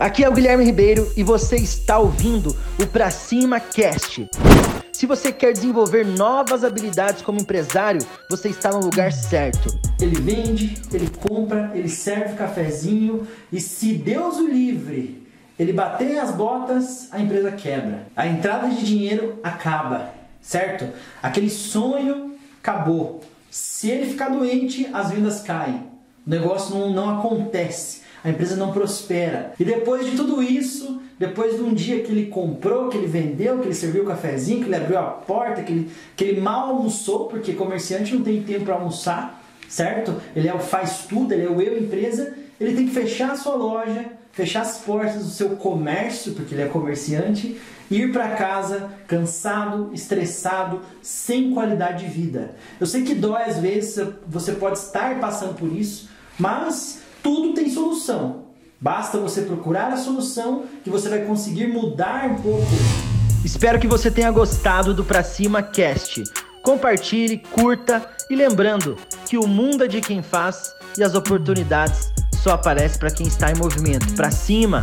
Aqui é o Guilherme Ribeiro e você está ouvindo o Pra Cima Cast. Se você quer desenvolver novas habilidades como empresário, você está no lugar certo. Ele vende, ele compra, ele serve cafezinho e se Deus o livre, ele bater as botas, a empresa quebra. A entrada de dinheiro acaba, certo? Aquele sonho acabou. Se ele ficar doente, as vendas caem. O negócio não, não acontece a empresa não prospera. E depois de tudo isso, depois de um dia que ele comprou, que ele vendeu, que ele serviu o cafezinho, que ele abriu a porta, que ele, que ele mal almoçou, porque comerciante não tem tempo para almoçar, certo? Ele é o faz tudo, ele é o eu empresa, ele tem que fechar a sua loja, fechar as portas do seu comércio, porque ele é comerciante, ir para casa cansado, estressado, sem qualidade de vida. Eu sei que dói às vezes, você pode estar passando por isso, mas tudo tem solução. Basta você procurar a solução que você vai conseguir mudar um pouco. Espero que você tenha gostado do Pra Cima Cast. Compartilhe, curta e lembrando que o mundo é de quem faz e as oportunidades só aparecem para quem está em movimento. Pra cima!